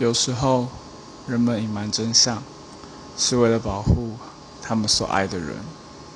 有时候人们隐瞒真相是为了保护他们所爱的人。